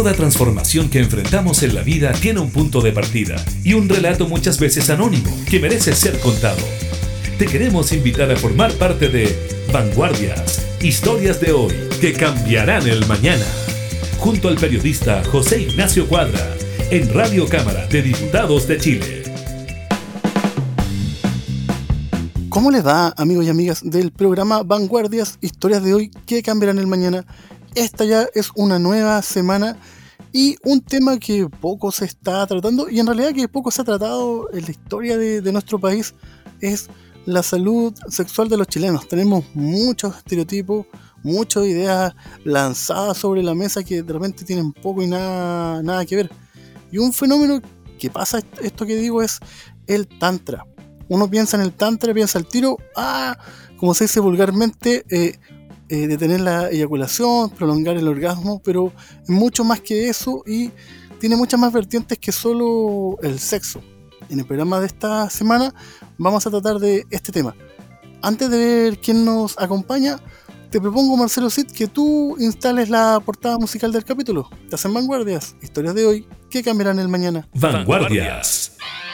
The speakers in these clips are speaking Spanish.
Toda transformación que enfrentamos en la vida tiene un punto de partida y un relato muchas veces anónimo que merece ser contado. Te queremos invitar a formar parte de Vanguardias, historias de hoy que cambiarán el mañana. Junto al periodista José Ignacio Cuadra, en Radio Cámara de Diputados de Chile. ¿Cómo les va, amigos y amigas del programa Vanguardias, historias de hoy que cambiarán el mañana? Esta ya es una nueva semana y un tema que poco se está tratando y en realidad que poco se ha tratado en la historia de, nuestro país es la salud sexual de los chilenos. Tenemos muchos estereotipos, muchas ideas lanzadas sobre la mesa que de repente tienen poco y nada, nada que ver. Y un fenómeno que pasa esto que digo es el tantra. Uno piensa en el tantra, piensa al tiro, ah, como se dice vulgarmente, eh, eh, detener la eyaculación, prolongar el orgasmo, pero mucho más que eso y tiene muchas más vertientes que solo el sexo en el programa de esta semana vamos a tratar de este tema. Antes de ver quién nos acompaña, te propongo, Marcelo Cid, que tú instales la portada musical del capítulo. Te hacen vanguardias, historias de hoy que cambiarán el mañana. Vanguardias. Vanguardias.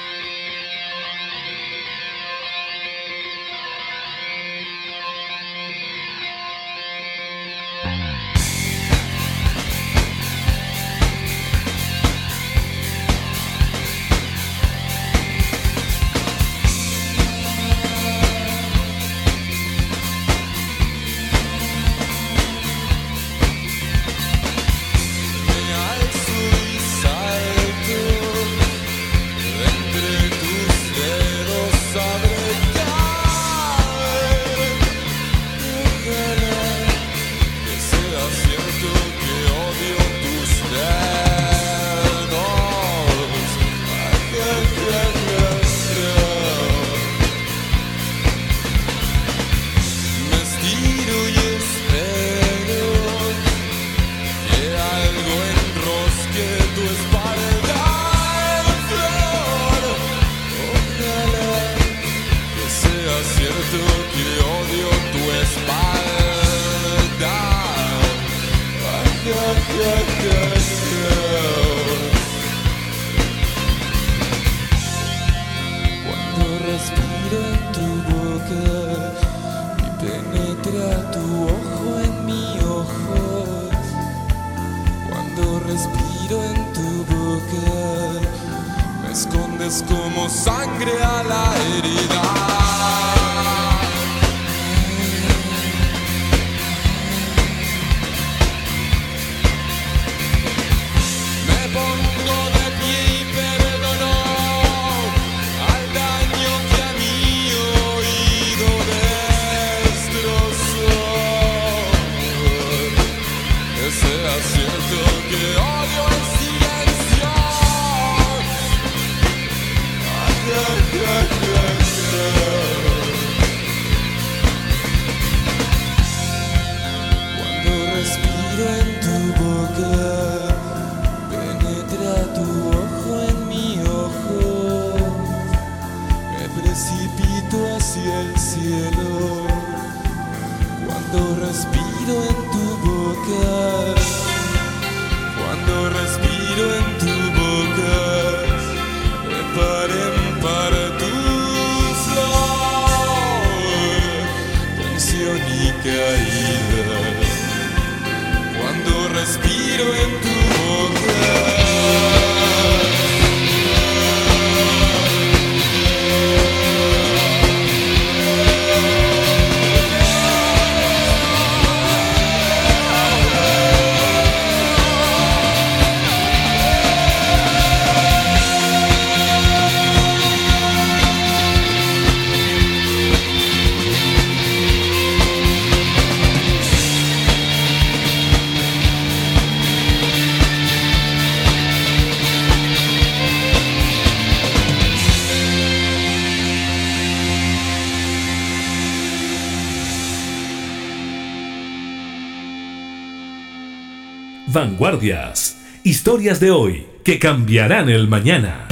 Historias de hoy que cambiarán el mañana.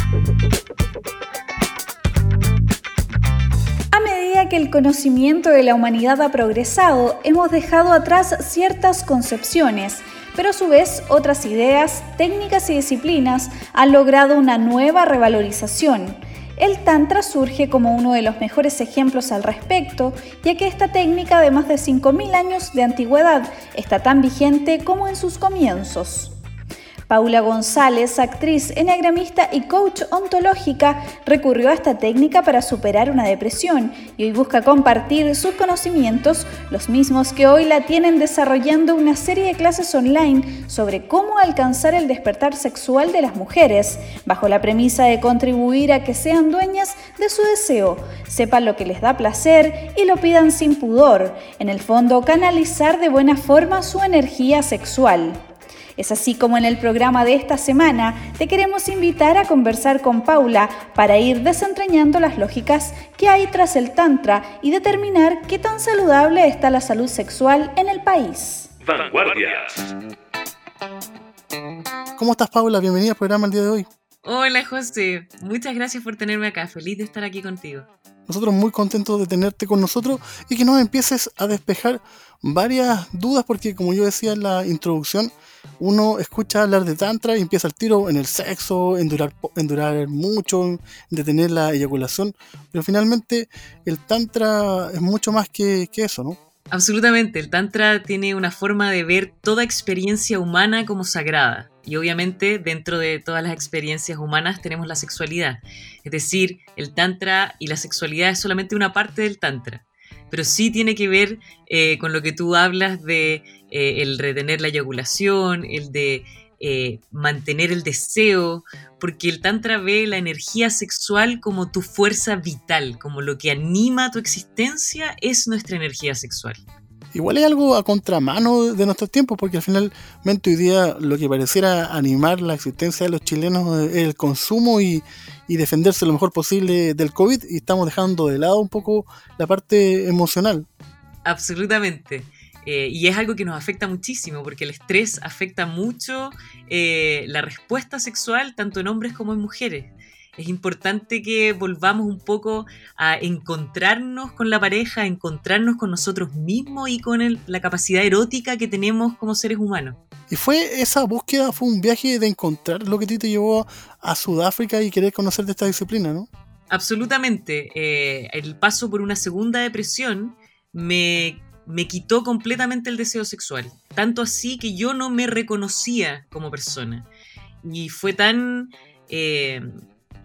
A medida que el conocimiento de la humanidad ha progresado, hemos dejado atrás ciertas concepciones, pero a su vez otras ideas, técnicas y disciplinas han logrado una nueva revalorización. El Tantra surge como uno de los mejores ejemplos al respecto, ya que esta técnica de más de 5.000 años de antigüedad está tan vigente como en sus comienzos. Paula González, actriz, enneagramista y coach ontológica, recurrió a esta técnica para superar una depresión y hoy busca compartir sus conocimientos, los mismos que hoy la tienen desarrollando una serie de clases online sobre cómo alcanzar el despertar sexual de las mujeres, bajo la premisa de contribuir a que sean dueñas de su deseo, sepan lo que les da placer y lo pidan sin pudor, en el fondo canalizar de buena forma su energía sexual. Es así como en el programa de esta semana te queremos invitar a conversar con Paula para ir desentrañando las lógicas que hay tras el Tantra y determinar qué tan saludable está la salud sexual en el país. Vanguardias. ¿Cómo estás, Paula? Bienvenida al programa el día de hoy. Hola, José. Muchas gracias por tenerme acá. Feliz de estar aquí contigo. Nosotros muy contentos de tenerte con nosotros y que nos empieces a despejar varias dudas porque como yo decía en la introducción, uno escucha hablar de tantra y empieza el tiro en el sexo, en durar, en durar mucho, en detener la eyaculación, pero finalmente el tantra es mucho más que, que eso, ¿no? Absolutamente, el Tantra tiene una forma de ver toda experiencia humana como sagrada. Y obviamente dentro de todas las experiencias humanas tenemos la sexualidad. Es decir, el Tantra y la sexualidad es solamente una parte del Tantra. Pero sí tiene que ver eh, con lo que tú hablas de eh, el retener la eyaculación, el de eh, mantener el deseo, porque el Tantra ve la energía sexual como tu fuerza vital, como lo que anima tu existencia es nuestra energía sexual. Igual es algo a contramano de nuestros tiempos, porque al finalmente hoy día lo que pareciera animar la existencia de los chilenos es el consumo y, y defenderse lo mejor posible del COVID, y estamos dejando de lado un poco la parte emocional. Absolutamente. Eh, y es algo que nos afecta muchísimo, porque el estrés afecta mucho eh, la respuesta sexual, tanto en hombres como en mujeres. Es importante que volvamos un poco a encontrarnos con la pareja, a encontrarnos con nosotros mismos y con la capacidad erótica que tenemos como seres humanos. Y fue esa búsqueda, fue un viaje de encontrar lo que te llevó a Sudáfrica y querer conocer de esta disciplina, ¿no? Absolutamente. Eh, el paso por una segunda depresión me me quitó completamente el deseo sexual. Tanto así que yo no me reconocía como persona. Y fue tan. Eh,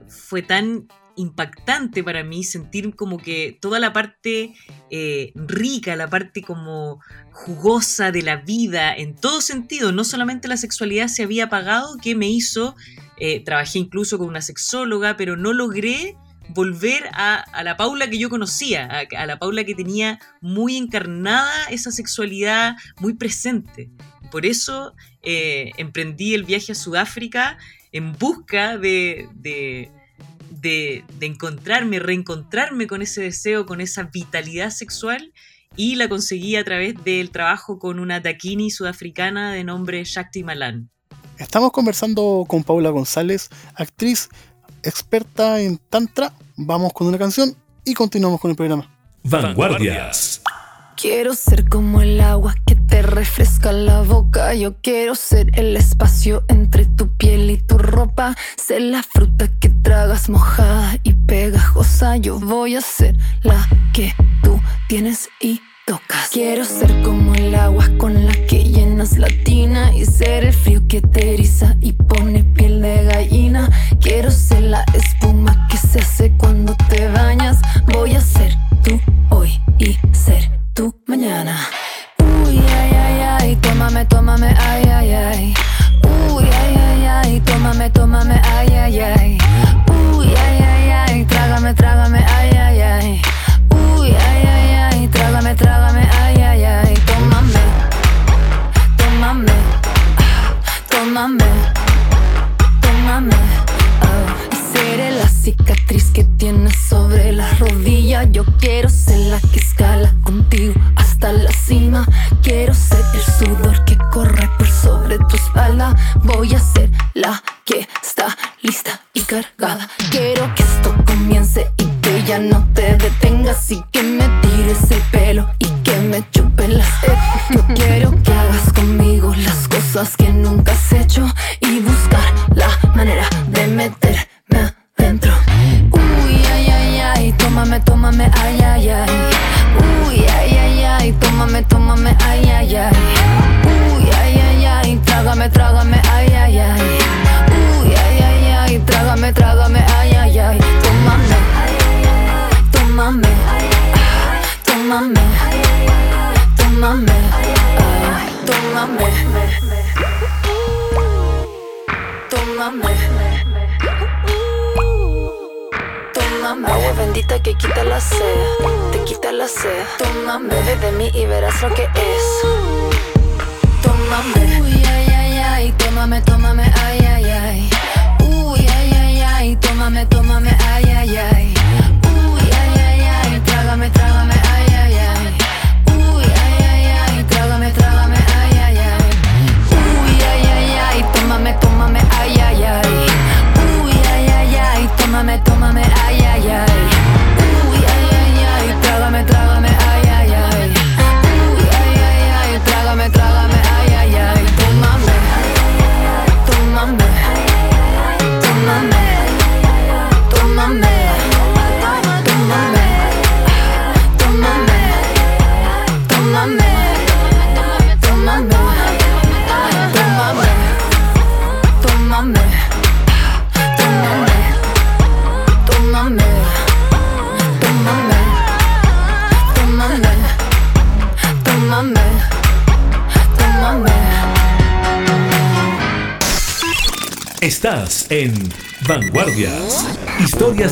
fue tan impactante para mí sentir como que toda la parte eh, rica, la parte como jugosa de la vida, en todo sentido, no solamente la sexualidad se había apagado, que me hizo, eh, trabajé incluso con una sexóloga, pero no logré volver a, la Paula que yo conocía, a, la Paula que tenía muy encarnada esa sexualidad muy presente. Por eso eh, emprendí el viaje a Sudáfrica en busca de, de, de, encontrarme, reencontrarme con ese deseo, con esa vitalidad sexual y la conseguí a través del trabajo con una taquini sudafricana de nombre Shakti Malan. Estamos conversando con Paula González, actriz experta en Tantra. Vamos con una canción y continuamos con el programa. Vanguardias. Quiero ser como el agua que te refresca la boca. Yo quiero ser el espacio entre tu piel y tu ropa. Ser la fruta que tragas mojada y pegajosa. Yo voy a ser la que tú tienes y Quiero ser como el agua con la que llenas la tina y ser el frío que te eriza y pone piel de gallina. Quiero ser la espuma que se hace cuando te bañas. Voy a ser tú hoy y ser tú mañana. Uy, ay, ay, ay, tómame, tómame, ay, ay, ay.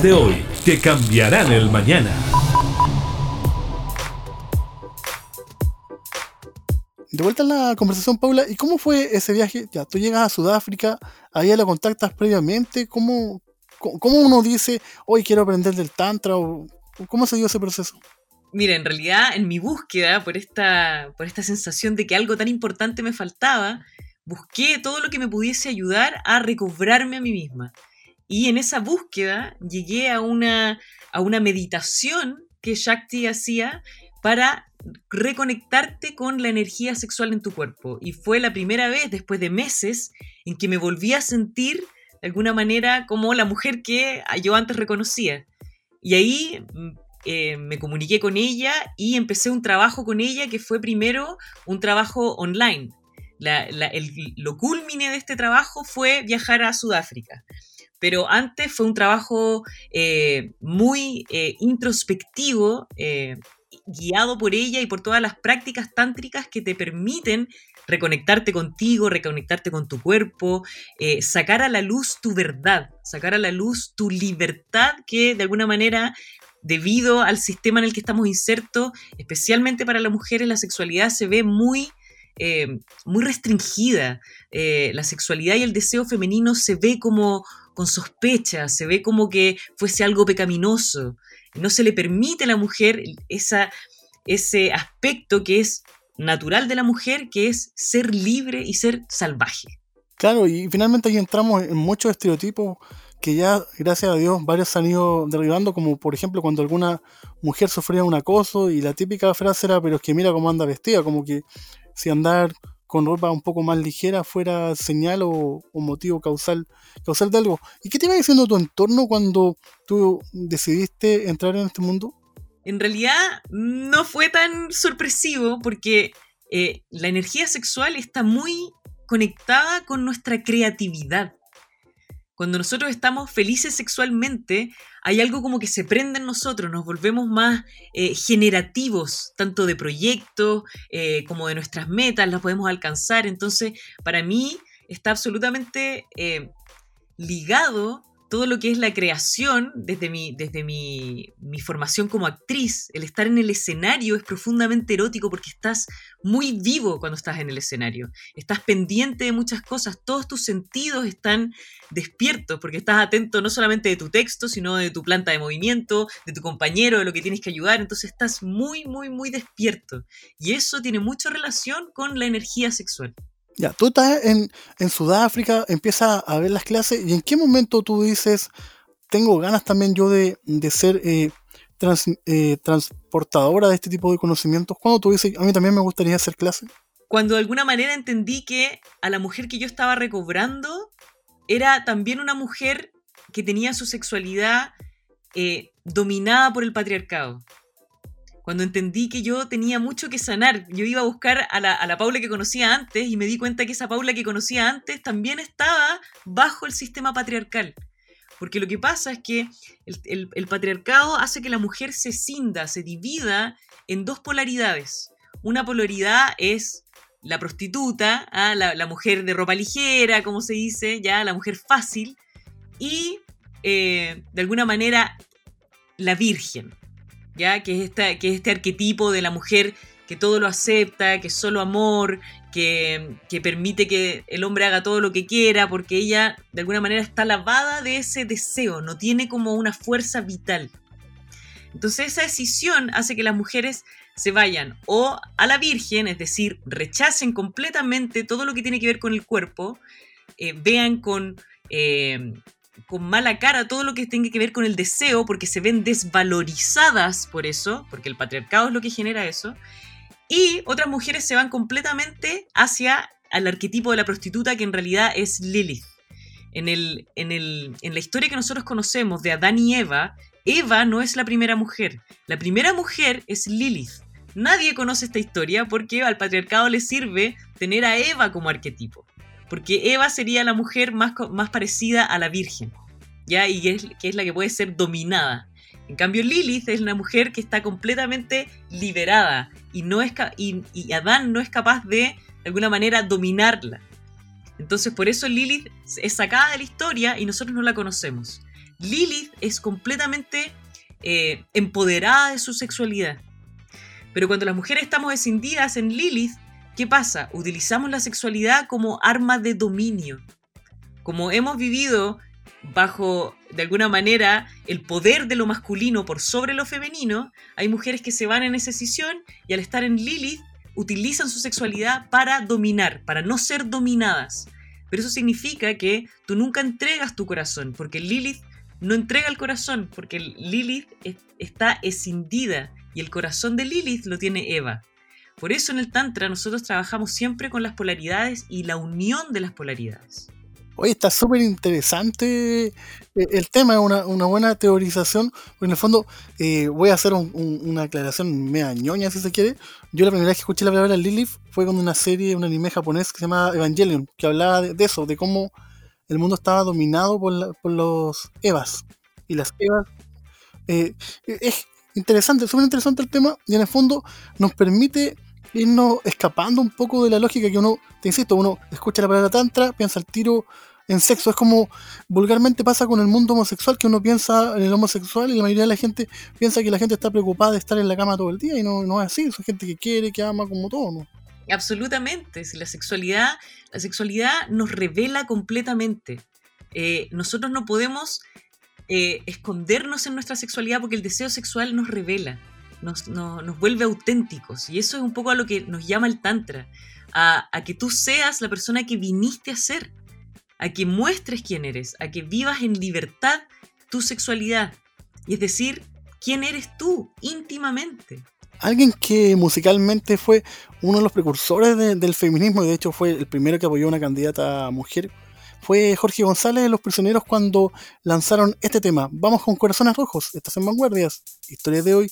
De hoy que cambiarán el mañana. De vuelta en la conversación, Paula, ¿y cómo fue ese viaje? Ya, tú llegas a Sudáfrica, ahí la contactas previamente, ¿cómo, cómo cómo uno dice, hoy quiero aprender del Tantra? O, ¿Cómo se dio ese proceso? Mira, en realidad, en mi búsqueda por esta, por esta sensación de que algo tan importante me faltaba, busqué todo lo que me pudiese ayudar a recobrarme a mí misma. Y en esa búsqueda llegué a una, a una meditación que Shakti hacía para reconectarte con la energía sexual en tu cuerpo. Y fue la primera vez, después de meses, en que me volví a sentir de alguna manera como la mujer que yo antes reconocía. Y ahí mm, eh, me comuniqué con ella y empecé un trabajo con ella que fue primero un trabajo online. Lo culmine de este trabajo fue viajar a Sudáfrica. Pero antes fue un trabajo eh, muy eh, introspectivo, eh, guiado por ella y por todas las prácticas tántricas que te permiten reconectarte contigo, reconectarte con tu cuerpo, sacar a la luz tu verdad, sacar a la luz tu libertad que de alguna manera, debido al sistema en el que estamos insertos, especialmente para las mujeres, la sexualidad se ve muy... muy restringida. La sexualidad y el deseo femenino se ve como con sospecha, se ve como que fuese algo pecaminoso. No se le permite a la mujer esa, ese aspecto que es natural de la mujer, que es ser libre y ser salvaje. Claro, y finalmente ahí entramos en muchos estereotipos que ya, gracias a Dios, varios han ido derribando, como por ejemplo cuando alguna mujer sufría un acoso y la típica frase era, pero es que mira cómo anda vestida, como que si andar con ropa un poco más ligera fuera señal o, motivo causal, causal de algo. ¿Y qué te iba diciendo tu entorno cuando tú decidiste entrar en este mundo? En realidad no fue tan sorpresivo porque eh, la energía sexual está muy conectada con nuestra creatividad. Cuando nosotros estamos felices sexualmente, hay algo como que se prende en nosotros, nos volvemos más eh, generativos, tanto de proyectos eh, como de nuestras metas, las podemos alcanzar. Entonces, para mí está absolutamente eh, ligado todo lo que es la creación desde, mi, desde mi, formación como actriz. El estar en el escenario es profundamente erótico porque estás muy vivo cuando estás en el escenario. Estás pendiente de muchas cosas, todos tus sentidos están despiertos porque estás atento no solamente de tu texto, sino de tu planta de movimiento, de tu compañero, de lo que tienes que ayudar. Entonces estás muy, muy, muy despierto. Y eso tiene mucha relación con la energía sexual. Ya, tú estás en, en Sudáfrica, empiezas a ver las clases y en qué momento tú dices, tengo ganas también yo de, de ser eh, eh, transportadora de este tipo de conocimientos. Cuando tú dices, a mí también me gustaría hacer clases. cuando de alguna manera entendí que a la mujer que yo estaba recobrando era también una mujer que tenía su sexualidad eh, dominada por el patriarcado. Cuando entendí que yo tenía mucho que sanar, yo iba a buscar a la, Paula que conocía antes y me di cuenta que esa Paula que conocía antes también estaba bajo el sistema patriarcal. Porque lo que pasa es que el, patriarcado hace que la mujer se cinda, se divida en dos polaridades. Una polaridad es la prostituta, ¿ah? la, mujer de ropa ligera, como se dice, ya la mujer fácil, y eh, de alguna manera la virgen, ya que es, esta, que es este arquetipo de la mujer que todo lo acepta, que es solo amor, que, que, permite que el hombre haga todo lo que quiera, porque ella de alguna manera está lavada de ese deseo, no tiene como una fuerza vital. Entonces esa decisión hace que las mujeres se vayan o a la Virgen, es decir, rechacen completamente todo lo que tiene que ver con el cuerpo, eh, vean con, eh, con mala cara todo lo que tenga que ver con el deseo, porque se ven desvalorizadas por eso, porque el patriarcado es lo que genera eso, y otras mujeres se van completamente hacia el arquetipo de la prostituta que en realidad es Lilith. En, el, en, el, en la historia que nosotros conocemos de Adán y Eva, Eva no es la primera mujer. La primera mujer es Lilith. Nadie conoce esta historia porque al patriarcado le sirve tener a Eva como arquetipo. Porque Eva sería la mujer más, más parecida a la Virgen, ¿ya? Y es, que es la que puede ser dominada. En cambio, Lilith es una mujer que está completamente liberada y, no es y, Adán no es capaz de, de alguna manera, dominarla. Entonces, por eso Lilith es sacada de la historia y nosotros no la conocemos. Lilith es completamente eh, empoderada de su sexualidad. Pero cuando las mujeres estamos escindidas en Lilith, ¿qué pasa? Utilizamos la sexualidad como arma de dominio. Como hemos vivido bajo, de alguna manera, el poder de lo masculino por sobre lo femenino, hay mujeres que se van en esa decisión y al estar en Lilith utilizan su sexualidad para dominar, para no ser dominadas. Pero eso significa que tú nunca entregas tu corazón, porque Lilith no entrega el corazón, porque Lilith está escindida y el corazón de Lilith lo tiene Eva. Por eso en el Tantra nosotros trabajamos siempre con las polaridades y la unión de las polaridades. Oye, está súper interesante eh, el tema, una, una buena teorización. En el fondo, eh, voy a hacer una aclaración media ñoña, si se quiere. Yo la primera vez que escuché la palabra Lilith fue con una serie, un anime japonés que se llama Evangelion, que hablaba de, eso, de cómo el mundo estaba dominado por, por los Evas. Y las Evas. Eh, es, interesante, súper interesante el tema y en el fondo nos permite irnos escapando un poco de la lógica que uno, te insisto, uno escucha la palabra tantra, piensa el tiro en sexo. Es como vulgarmente pasa con el mundo homosexual, que uno piensa en el homosexual y la mayoría de la gente piensa que la gente está preocupada de estar en la cama todo el día y no, no es así. Son gente que quiere, que ama como todo, ¿no? Absolutamente. Si la sexualidad, la sexualidad nos revela completamente. Eh, nosotros no podemos eh, escondernos en nuestra sexualidad porque el deseo sexual nos revela, nos, nos, vuelve auténticos. Y eso es un poco a lo que nos llama el Tantra, a, que tú seas la persona que viniste a ser, a que muestres quién eres, a que vivas en libertad tu sexualidad. Y es decir, quién eres tú íntimamente. Alguien que musicalmente fue uno de los precursores del feminismo y de hecho fue el primero que apoyó a una candidata mujer fue Jorge González de Los Prisioneros cuando lanzaron este tema. Vamos con Corazones Rojos, estas son vanguardias. Historia de hoy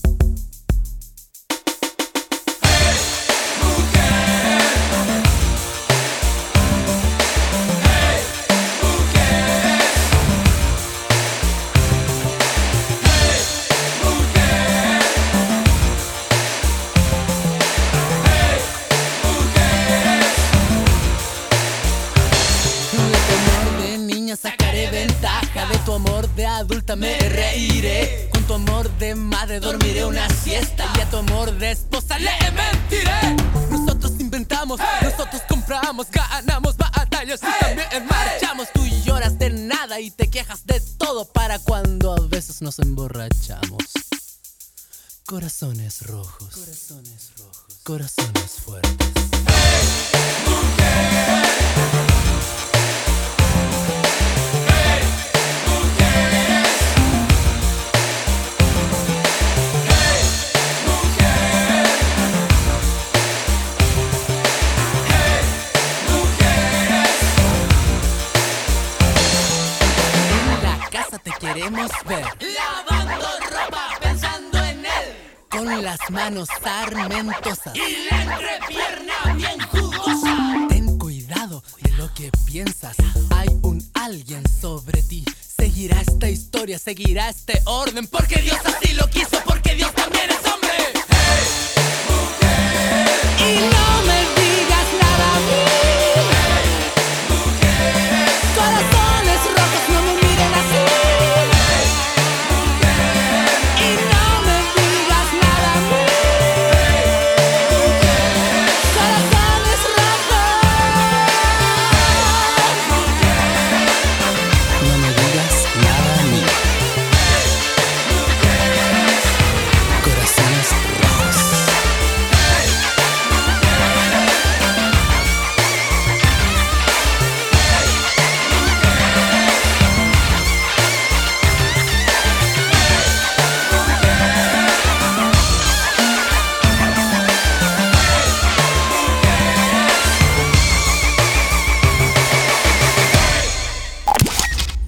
Corazones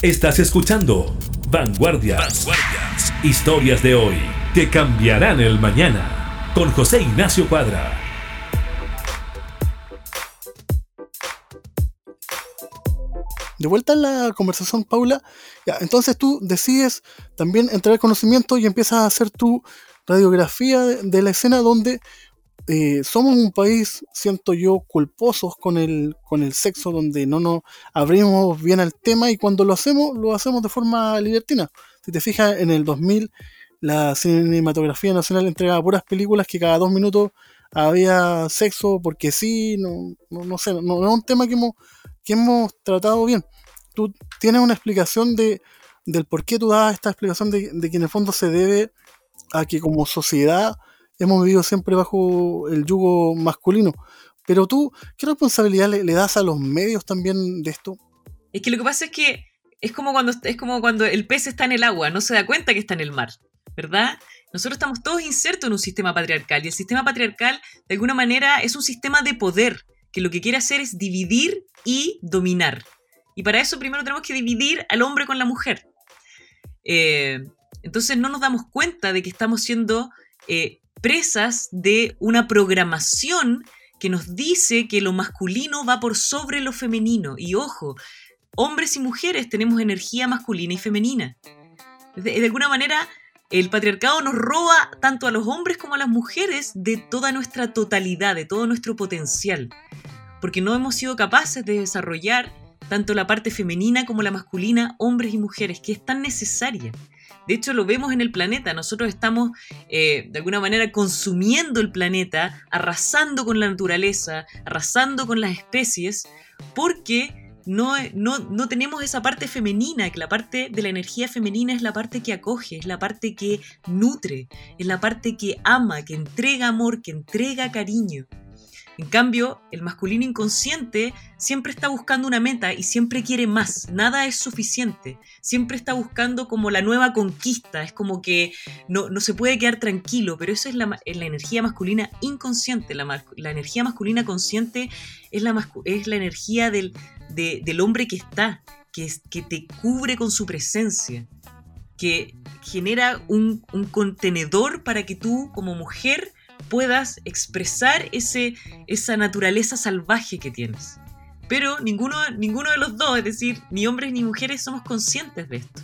Estás escuchando Vanguardias. Historias de hoy que cambiarán el mañana. Con José Ignacio Cuadra. De vuelta en la conversación, Paula, ya, entonces tú decides también entrar al conocimiento y empiezas a hacer tu radiografía de, de la escena donde eh, somos un país, siento yo, culposos con el, con el sexo, donde no nos abrimos bien al tema y cuando lo hacemos, lo hacemos de forma libertina. Si te fijas, en el 2000 la cinematografía nacional entregaba puras películas que cada dos minutos había sexo porque sí, no, no, no sé, no, es un tema que hemos, que hemos tratado bien. Tú tienes una explicación de, del por qué tú das esta explicación de, de que en el fondo se debe a que como sociedad hemos vivido siempre bajo el yugo masculino. Pero tú, ¿qué responsabilidad le, das a los medios también de esto? Es que lo que pasa es que es como cuando es como cuando el pez está en el agua, no se da cuenta que está en el mar, ¿verdad? Nosotros estamos todos insertos en un sistema patriarcal y el sistema patriarcal de alguna manera es un sistema de poder que lo que quiere hacer es dividir y dominar. Y para eso primero tenemos que dividir al hombre con la mujer. Eh, entonces no nos damos cuenta de que estamos siendo eh, presas de una programación que nos dice que lo masculino va por sobre lo femenino. Y ojo, hombres y mujeres tenemos energía masculina y femenina. De, de alguna manera, el patriarcado nos roba tanto a los hombres como a las mujeres de toda nuestra totalidad, de todo nuestro potencial. Porque no hemos sido capaces de desarrollar tanto la parte femenina como la masculina, hombres y mujeres, que es tan necesaria. De hecho, lo vemos en el planeta. Nosotros estamos, eh, de alguna manera, consumiendo el planeta, arrasando con la naturaleza, arrasando con las especies, porque no, no, no tenemos esa parte femenina, que la parte de la energía femenina es la parte que acoge, es la parte que nutre, es la parte que ama, que entrega amor, que entrega cariño. En cambio, el masculino inconsciente siempre está buscando una meta y siempre quiere más. Nada es suficiente. Siempre está buscando como la nueva conquista. Es como que no, no se puede quedar tranquilo, pero eso es la, la energía masculina inconsciente. La, la, energía masculina consciente es la, es la energía del, de, del hombre que está, que, que te cubre con su presencia, que genera un, un contenedor para que tú como mujer puedas expresar ese, esa naturaleza salvaje que tienes. Pero ninguno, ninguno de los dos, es decir, ni hombres ni mujeres, somos conscientes de esto.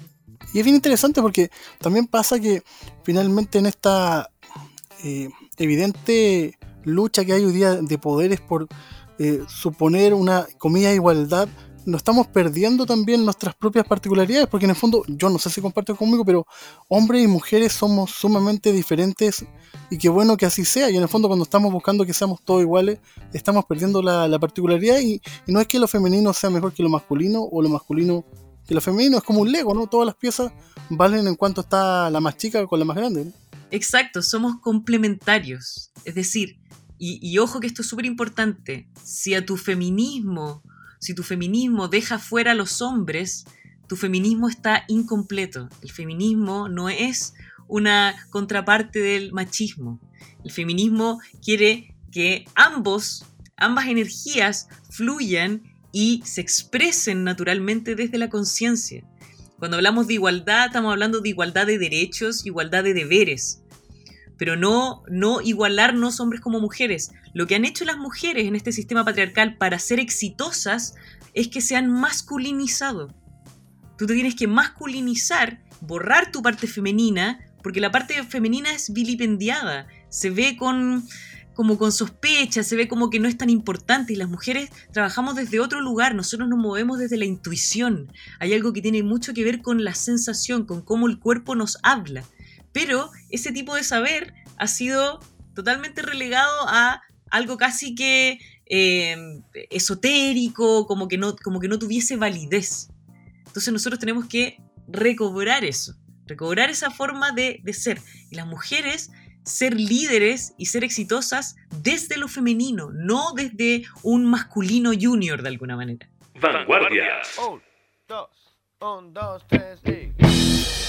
Y es bien interesante porque también pasa que finalmente en esta eh, evidente lucha que hay hoy día de poderes por eh, suponer una comida igualdad, nos estamos perdiendo también nuestras propias particularidades, porque en el fondo, yo no sé si compartes conmigo, pero hombres y mujeres somos sumamente diferentes y qué bueno que así sea. Y en el fondo, cuando estamos buscando que seamos todos iguales, estamos perdiendo la, particularidad y, no es que lo femenino sea mejor que lo masculino o lo masculino que lo femenino, es como un Lego, ¿no? Todas las piezas valen en cuanto está la más chica con la más grande. Exacto, somos complementarios. Es decir, y, y ojo que esto es súper importante, si a tu feminismo si tu feminismo deja fuera a los hombres, tu feminismo está incompleto. El feminismo no es una contraparte del machismo. El feminismo quiere que ambos, ambas energías fluyan y se expresen naturalmente desde la conciencia. Cuando hablamos de igualdad, estamos hablando de igualdad de derechos, igualdad de deberes, pero no, no igualarnos hombres como mujeres. Lo que han hecho las mujeres en este sistema patriarcal para ser exitosas es que se han masculinizado. Tú te tienes que masculinizar, borrar tu parte femenina, porque la parte femenina es vilipendiada, se ve con como con sospecha, se ve como que no es tan importante y las mujeres trabajamos desde otro lugar, nosotros nos movemos desde la intuición. Hay algo que tiene mucho que ver con la sensación, con cómo el cuerpo nos habla. Pero ese tipo de saber ha sido totalmente relegado a algo casi que em, esotérico, como que, no, como que no tuviese validez. Entonces nosotros tenemos que recobrar eso, recobrar esa forma de, de ser. Y las mujeres ser líderes y ser exitosas desde lo femenino, no desde un masculino junior de alguna manera. Vanguardias. Un, dos, un, dos, tres, y...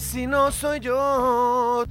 si no soy yo?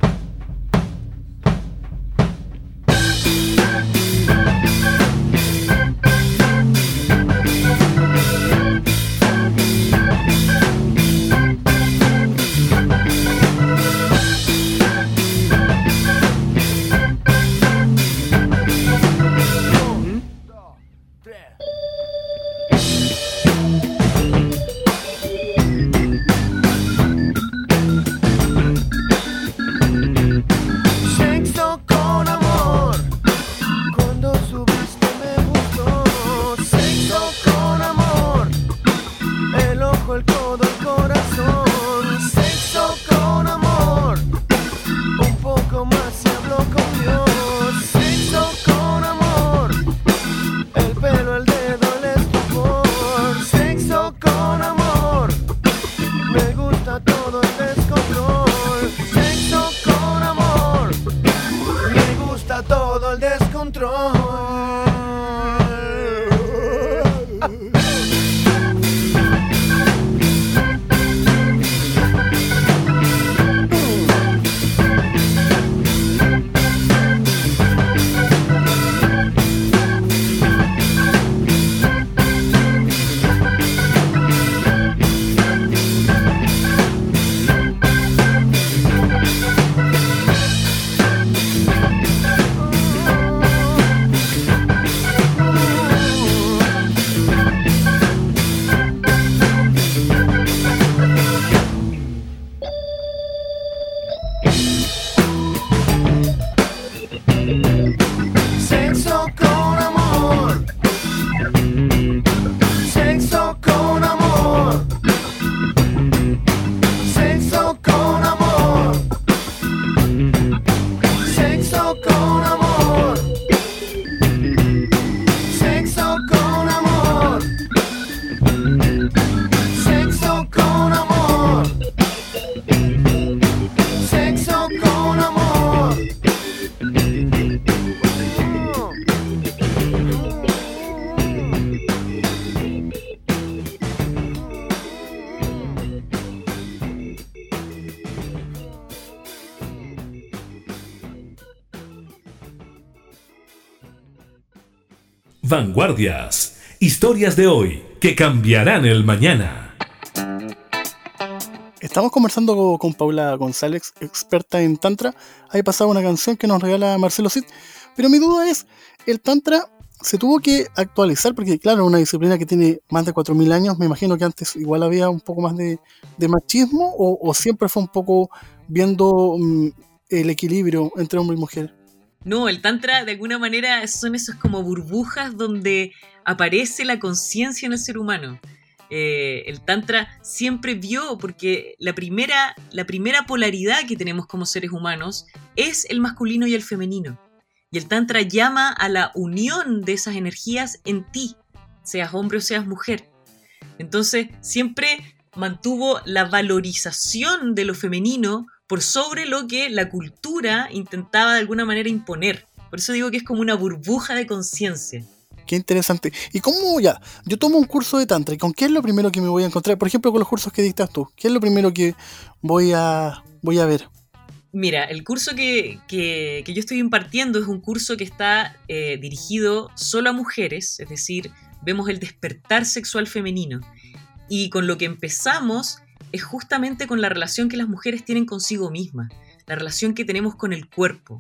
Vanguardias. Historias de hoy que cambiarán el mañana. Estamos conversando con Paula González, experta en Tantra. Ahí pasado una canción que nos regala Marcelo Cid. Pero mi duda es, ¿el Tantra se tuvo que actualizar? Porque claro, una disciplina que tiene más de 4.000 años, me imagino que antes igual había un poco más de, machismo o, siempre fue un poco viendo mm, el equilibrio entre hombre y mujer. No, el Tantra de alguna manera son esas como burbujas donde aparece la conciencia en el ser humano. Eh, el Tantra siempre vio, porque la primera, la primera polaridad que tenemos como seres humanos es el masculino y el femenino. Y el Tantra llama a la unión de esas energías en ti, seas hombre o seas mujer. Entonces, siempre mantuvo la valorización de lo femenino por sobre lo que la cultura intentaba de alguna manera imponer. Por eso digo que es como una burbuja de conciencia. Qué interesante. ¿Y cómo ya? Yo tomo un curso de Tantra y con qué es lo primero que me voy a encontrar? Por ejemplo, con los cursos que dictas tú. ¿Qué es lo primero que voy a, voy a ver? Mira, el curso que, yo estoy impartiendo es un curso que está eh, dirigido solo a mujeres, es decir, vemos el despertar sexual femenino. Y con lo que empezamos es justamente con la relación que las mujeres tienen consigo mismas, la relación que tenemos con el cuerpo.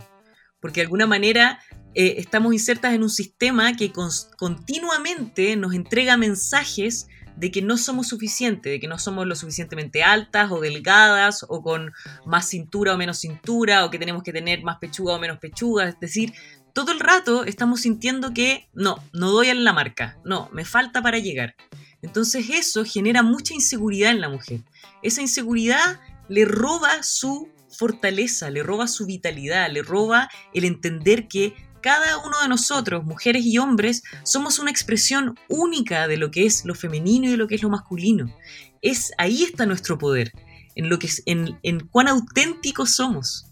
Porque de alguna manera eh, estamos insertas en un sistema que continuamente nos entrega mensajes de que no somos suficientes, de que no somos lo suficientemente altas o delgadas o con más cintura o menos cintura o que tenemos que tener más pechuga o menos pechuga. Es decir, todo el rato estamos sintiendo que no, no doy en la marca, no, me falta para llegar. Entonces eso genera mucha inseguridad en la mujer. Esa inseguridad le roba su fortaleza, le roba su vitalidad, le roba el entender que cada uno de nosotros, mujeres y hombres, somos una expresión única de lo que es lo femenino y de lo que es lo masculino. Es ahí está nuestro poder, en lo que en, en cuán auténticos somos.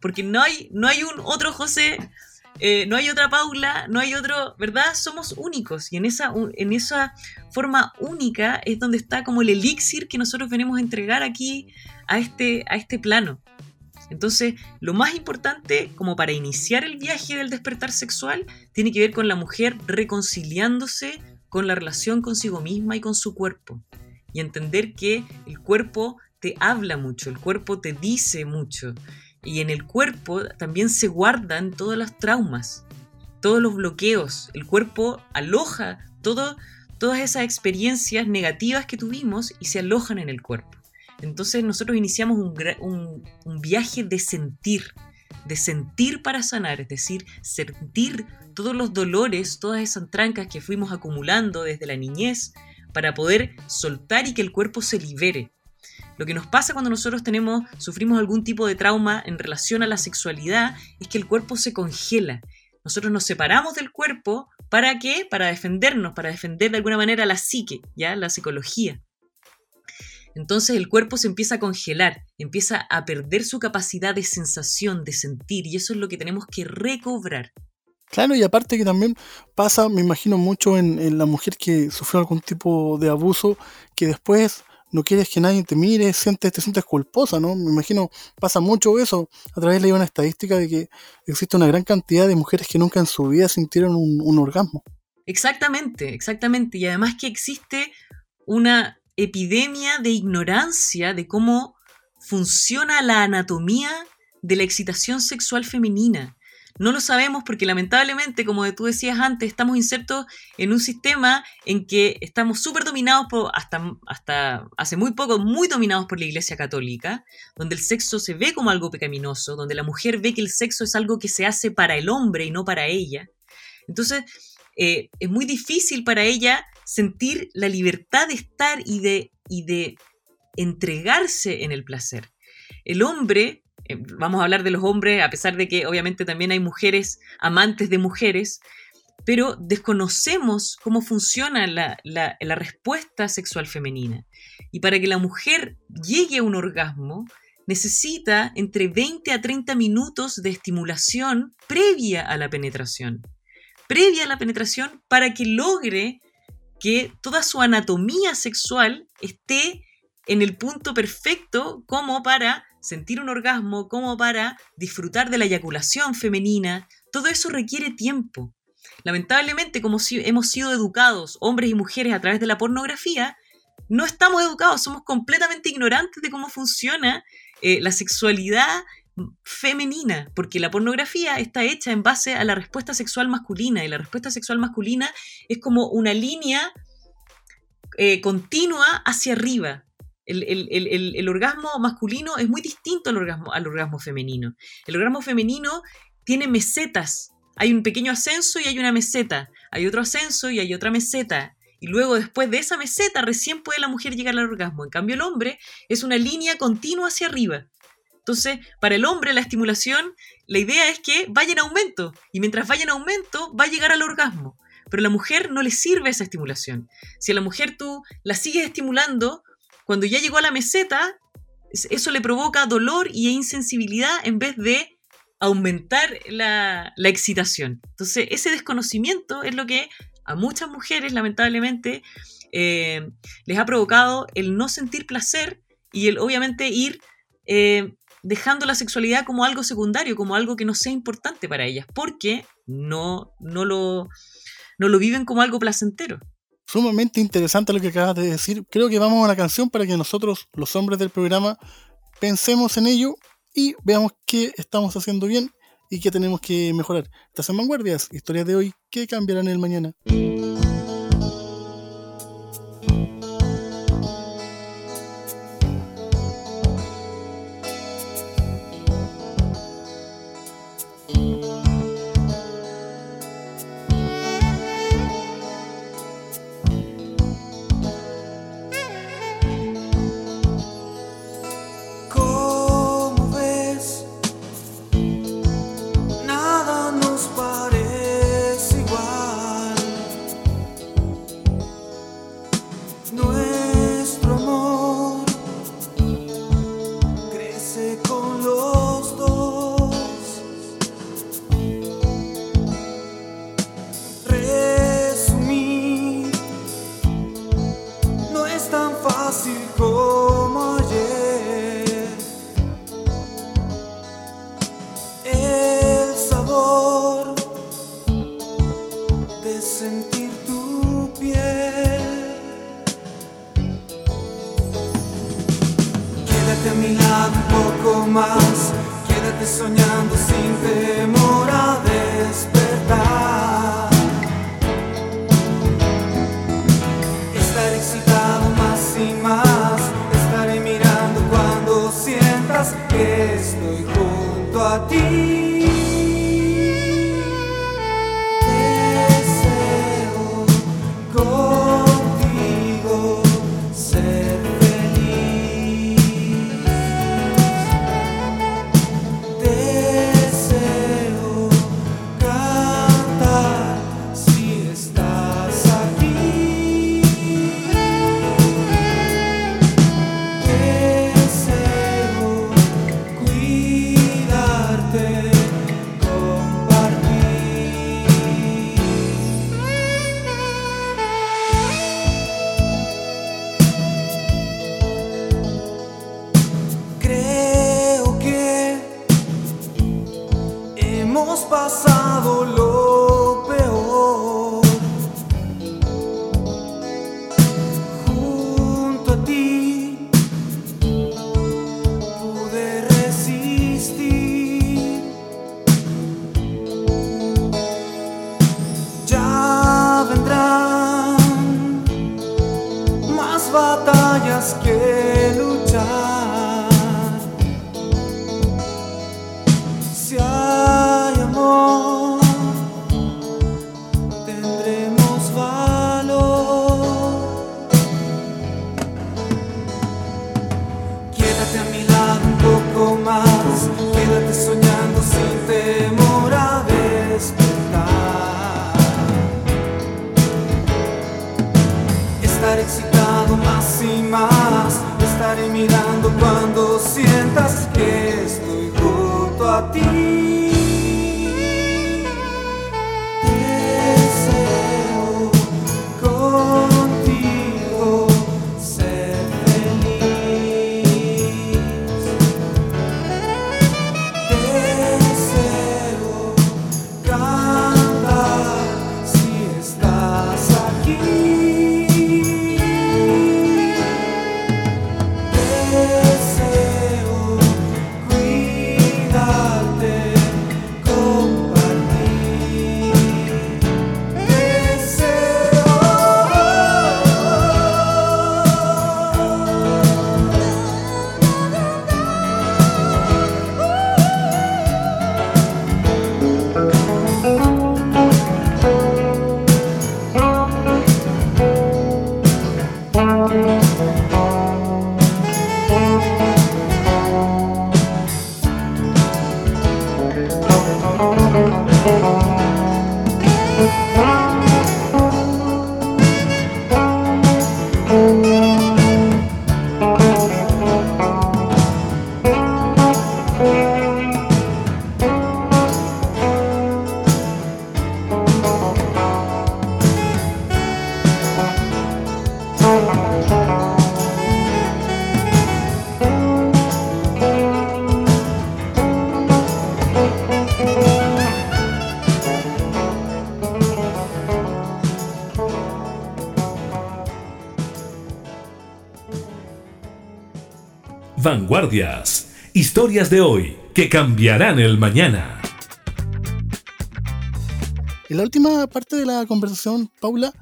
Porque no hay, no hay un otro José eh, no hay otra Paula, no hay otro, ¿verdad? Somos únicos y en esa, en esa forma única es donde está como el elixir que nosotros venimos a entregar aquí a este, a este plano. Entonces, lo más importante como para iniciar el viaje del despertar sexual tiene que ver con la mujer reconciliándose con la relación consigo misma y con su cuerpo. Y entender que el cuerpo te habla mucho, el cuerpo te dice mucho y en el cuerpo también se guardan todos los traumas, todos los bloqueos. El cuerpo aloja todo, todas esas experiencias negativas que tuvimos y se alojan en el cuerpo. Entonces nosotros iniciamos un, un viaje de sentir, de sentir para sanar, es decir, sentir todos los dolores, todas esas trancas que fuimos acumulando desde la niñez para poder soltar y que el cuerpo se libere. Lo que nos pasa cuando nosotros tenemos, sufrimos algún tipo de trauma en relación a la sexualidad es que el cuerpo se congela. Nosotros nos separamos del cuerpo, ¿para qué? Para defendernos, para defender de alguna manera la psique, ¿ya? La psicología. Entonces el cuerpo se empieza a congelar, empieza a perder su capacidad de sensación, de sentir, y eso es lo que tenemos que recobrar. Claro, y aparte que también pasa, me imagino mucho en, en la mujer que sufrió algún tipo de abuso, que después no quieres que nadie te mire, sientes, te sientes culposa, ¿no? Me imagino pasa mucho eso. A través leí una estadística de que existe una gran cantidad de mujeres que nunca en su vida sintieron un, orgasmo. Exactamente, exactamente. Y además que existe una epidemia de ignorancia de cómo funciona la anatomía de la excitación sexual femenina. No lo sabemos porque lamentablemente, como tú decías antes, estamos insertos en un sistema en que estamos súper dominados por, hasta, hasta hace muy poco, muy dominados por la Iglesia Católica, donde el sexo se ve como algo pecaminoso, donde la mujer ve que el sexo es algo que se hace para el hombre y no para ella. Entonces, eh, es muy difícil para ella sentir la libertad de estar y de, y de entregarse en el placer. El hombre eh, vamos a hablar de los hombres, a pesar de que obviamente también hay mujeres amantes de mujeres, pero desconocemos cómo funciona la, la, respuesta sexual femenina. Y para que la mujer llegue a un orgasmo, necesita entre 20 a 30 minutos de estimulación previa a la penetración. Previa a la penetración para que logre que toda su anatomía sexual esté en el punto perfecto como para sentir un orgasmo, como para disfrutar de la eyaculación femenina, todo eso requiere tiempo. lamentablemente, como si hemos sido educados, hombres y mujeres, a través de la pornografía, no estamos educados, somos completamente ignorantes de cómo funciona eh, la sexualidad femenina, porque la pornografía está hecha en base a la respuesta sexual masculina y la respuesta sexual masculina es como una línea eh, continua hacia arriba. El, orgasmo masculino es muy distinto al orgasmo, al orgasmo femenino. El orgasmo femenino tiene mesetas. Hay un pequeño ascenso y hay una meseta. Hay otro ascenso y hay otra meseta. Y luego después de esa meseta recién puede la mujer llegar al orgasmo. En cambio el hombre es una línea continua hacia arriba. Entonces, para el hombre la estimulación, la idea es que vaya en aumento. Y mientras vaya en aumento, va a llegar al orgasmo. Pero a la mujer no le sirve esa estimulación. Si a la mujer tú la sigues estimulando, cuando ya llegó a la meseta, eso le provoca dolor y insensibilidad en vez de aumentar la, excitación. Entonces, ese desconocimiento es lo que a muchas mujeres, lamentablemente, eh, les ha provocado el no sentir placer y el obviamente ir eh, dejando la sexualidad como algo secundario, como algo que no sea importante para ellas, porque no, no, lo, no lo viven como algo placentero. Sumamente interesante lo que acabas de decir. Creo que vamos a la canción para que nosotros, los hombres del programa, pensemos en ello y veamos qué estamos haciendo bien y qué tenemos que mejorar. Estas son vanguardias, historias de hoy que cambiarán el mañana. estaré mirando cuando sientas que estoy junto a ti. Vanguardias. Historias de hoy que cambiarán el mañana. En la última parte de la conversación, Paula,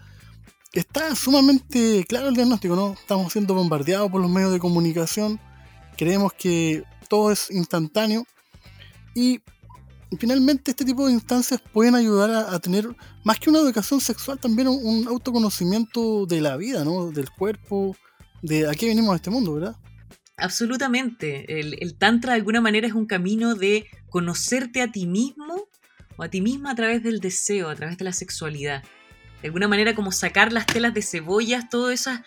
está sumamente claro el diagnóstico, ¿no? Estamos siendo bombardeados por los medios de comunicación, creemos que todo es instantáneo y finalmente este tipo de instancias pueden ayudar a, tener más que una educación sexual, también un, un, autoconocimiento de la vida, ¿no? Del cuerpo, de a qué venimos a este mundo, ¿verdad? Absolutamente. El, Tantra de alguna manera es un camino de conocerte a ti mismo o a ti misma a través del deseo, a través de la sexualidad. De alguna manera como sacar las telas de cebollas, todas esas,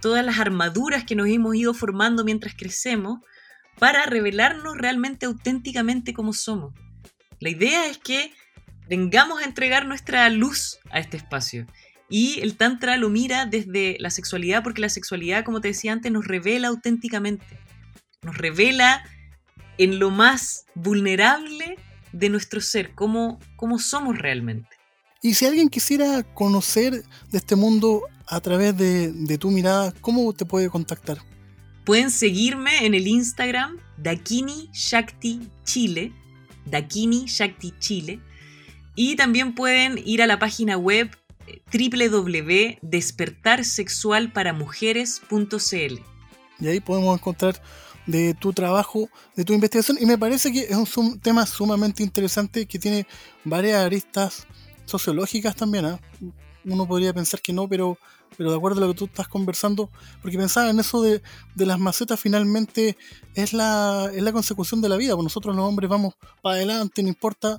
todas las armaduras que nos hemos ido formando mientras crecemos, para revelarnos realmente auténticamente como somos. La idea es que vengamos a entregar nuestra luz a este espacio. Y el Tantra lo mira desde la sexualidad, porque la sexualidad, como te decía antes, nos revela auténticamente nos revela en lo más vulnerable de nuestro ser, cómo, cómo somos realmente. Y si alguien quisiera conocer de este mundo a través de, de, tu mirada, ¿cómo te puede contactar? Pueden seguirme en el Instagram Dakini Shakti Chile, Dakini Shakti Chile, y también pueden ir a la página web www.despertarsexualparamujeres.cl. Y ahí podemos encontrar de tu trabajo, de tu investigación, y me parece que es un tema sumamente interesante que tiene varias aristas sociológicas también. ¿ah? Uno podría pensar que no, pero, pero de acuerdo a lo que tú estás conversando, porque pensaba en eso de, las macetas, finalmente es la, es la consecución de la vida, pues nosotros los hombres vamos para adelante, no importa,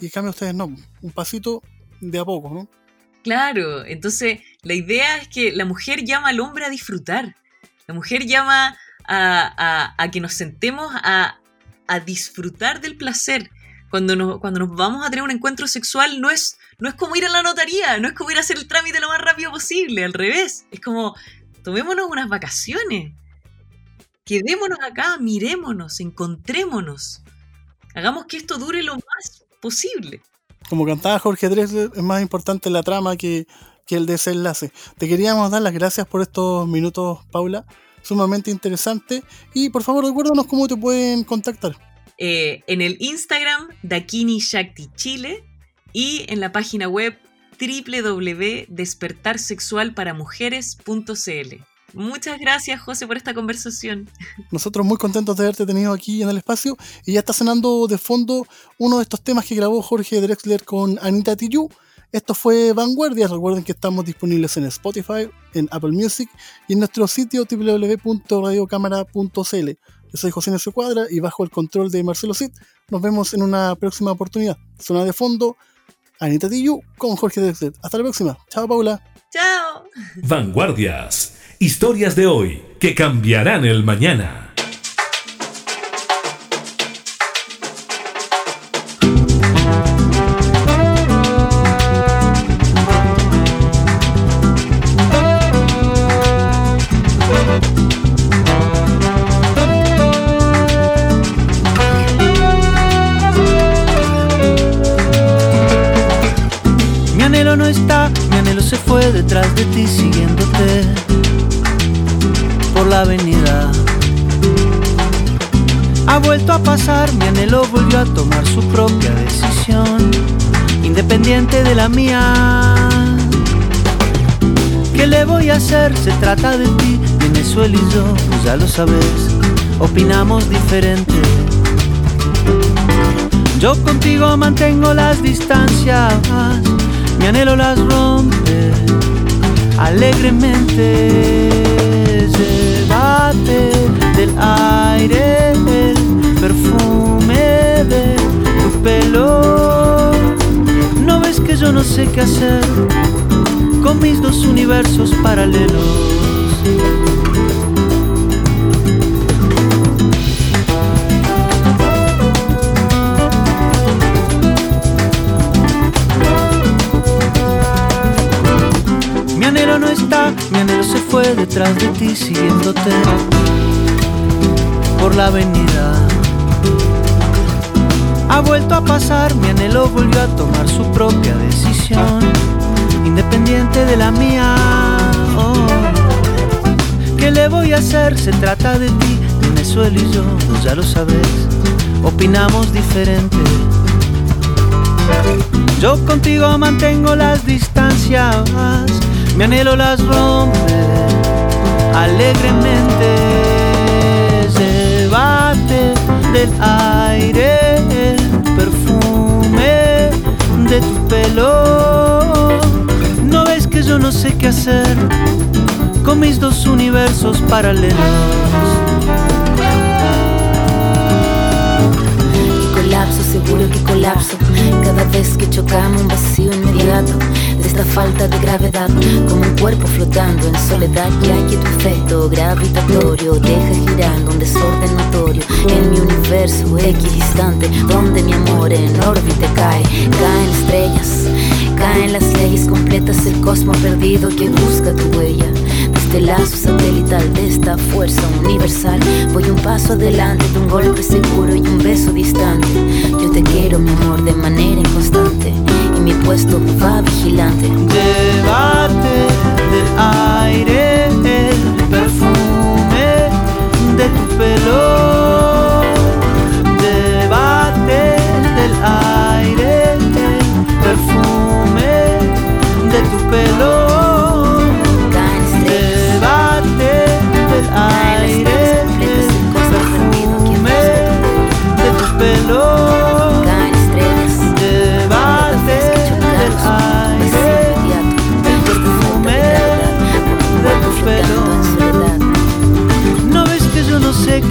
y en cambio ustedes no, un pasito de a poco, ¿no? Claro, entonces la idea es que la mujer llama al hombre a disfrutar. La mujer llama a, que nos sentemos a, disfrutar del placer. Cuando nos, cuando nos vamos a tener un encuentro sexual no es, no es como ir a la notaría, no es como ir a hacer el trámite lo más rápido posible, al revés. Es como, tomémonos unas vacaciones, quedémonos acá, mirémonos, encontrémonos, hagamos que esto dure lo más posible. Como cantaba Jorge Drexler, es más importante la trama que, que el desenlace. Te queríamos dar las gracias por estos minutos, Paula sumamente interesante. Y por favor, recuérdanos cómo te pueden contactar. Eh, en el Instagram, Dakini Shakti Chile, y en la página web www.despertarsexualparamujeres.cl. Muchas gracias, José, por esta conversación. Nosotros muy contentos de haberte tenido aquí en el espacio y ya está sonando de fondo uno de estos temas que grabó Jorge Drexler con Anita Tijoux esto fue Vanguardia. Recuerden que estamos disponibles en Spotify, en Apple Music y en nuestro sitio www.radiocámara.cl. Yo soy José Ignacio Cuadra y bajo el control de Marcelo Cid nos vemos en una próxima oportunidad. Zona de fondo, Anita Tiyu con Jorge Dexter. Hasta la próxima. Chao, Paula. Chao. Vanguardias. Historias de hoy que cambiarán el mañana. Independiente de la mía. ¿Qué le voy a hacer? Se trata de ti, Venezuela y yo, pues ya lo sabes, opinamos diferente. Yo contigo mantengo las distancias, mi anhelo las rompe alegremente. Llévate hacer con mis dos universos paralelos. Mi anhelo no está, mi anhelo se fue detrás de ti siguiéndote por la avenida. Vuelto a pasar, mi anhelo volvió a tomar su propia decisión, independiente de la mía. Oh. ¿Qué le voy a hacer? Se trata de ti, él y yo, pues ya lo sabes, opinamos diferente. Yo contigo mantengo las distancias, mi anhelo las rompe alegremente. Llévate del aire de tu pelo. No ves que yo no sé qué hacer con mis dos universos paralelos. colapso, seguro que colapso. Cada vez que chocamos un vacío inmediato de esta falta de gravedad, como un cuerpo flotando en soledad, ya que tu efecto gravitatorio deja girando un desorden notorio en mi universo equidistante, donde mi amor en órbita cae, caen estrellas, caen las leyes completas, el cosmos perdido que busca tu huella. Este lazo satelital de esta fuerza universal. Voy un paso adelante de un golpe seguro y un beso distante. Yo te quiero, mi amor, de manera inconstante. Y mi puesto va vigilante. Llévate del aire el perfume de tu pelo. Llévate del aire